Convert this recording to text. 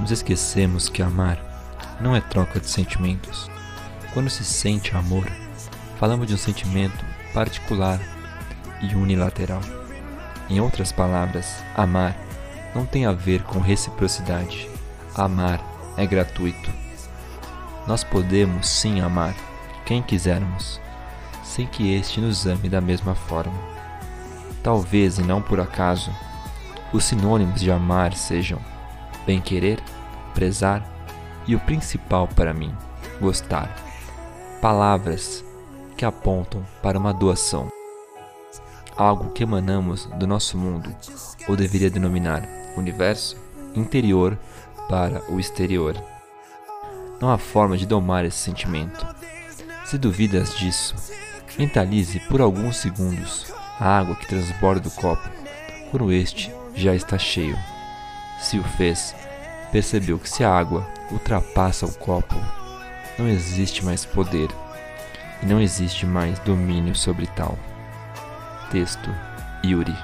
nos esquecemos que amar não é troca de sentimentos. Quando se sente amor, falamos de um sentimento particular e unilateral. Em outras palavras, amar não tem a ver com reciprocidade. Amar é gratuito. Nós podemos sim amar quem quisermos, sem que este nos ame da mesma forma. Talvez e não por acaso, os sinônimos de amar sejam bem-querer, prezar e o principal para mim, gostar. Palavras que apontam para uma doação. Algo que emanamos do nosso mundo, ou deveria denominar universo, interior para o exterior. Não há forma de domar esse sentimento. Se duvidas disso, mentalize por alguns segundos a água que transborda do copo quando este já está cheio. Se o fez, percebeu que se a água ultrapassa o copo, não existe mais poder e não existe mais domínio sobre tal. Texto Yuri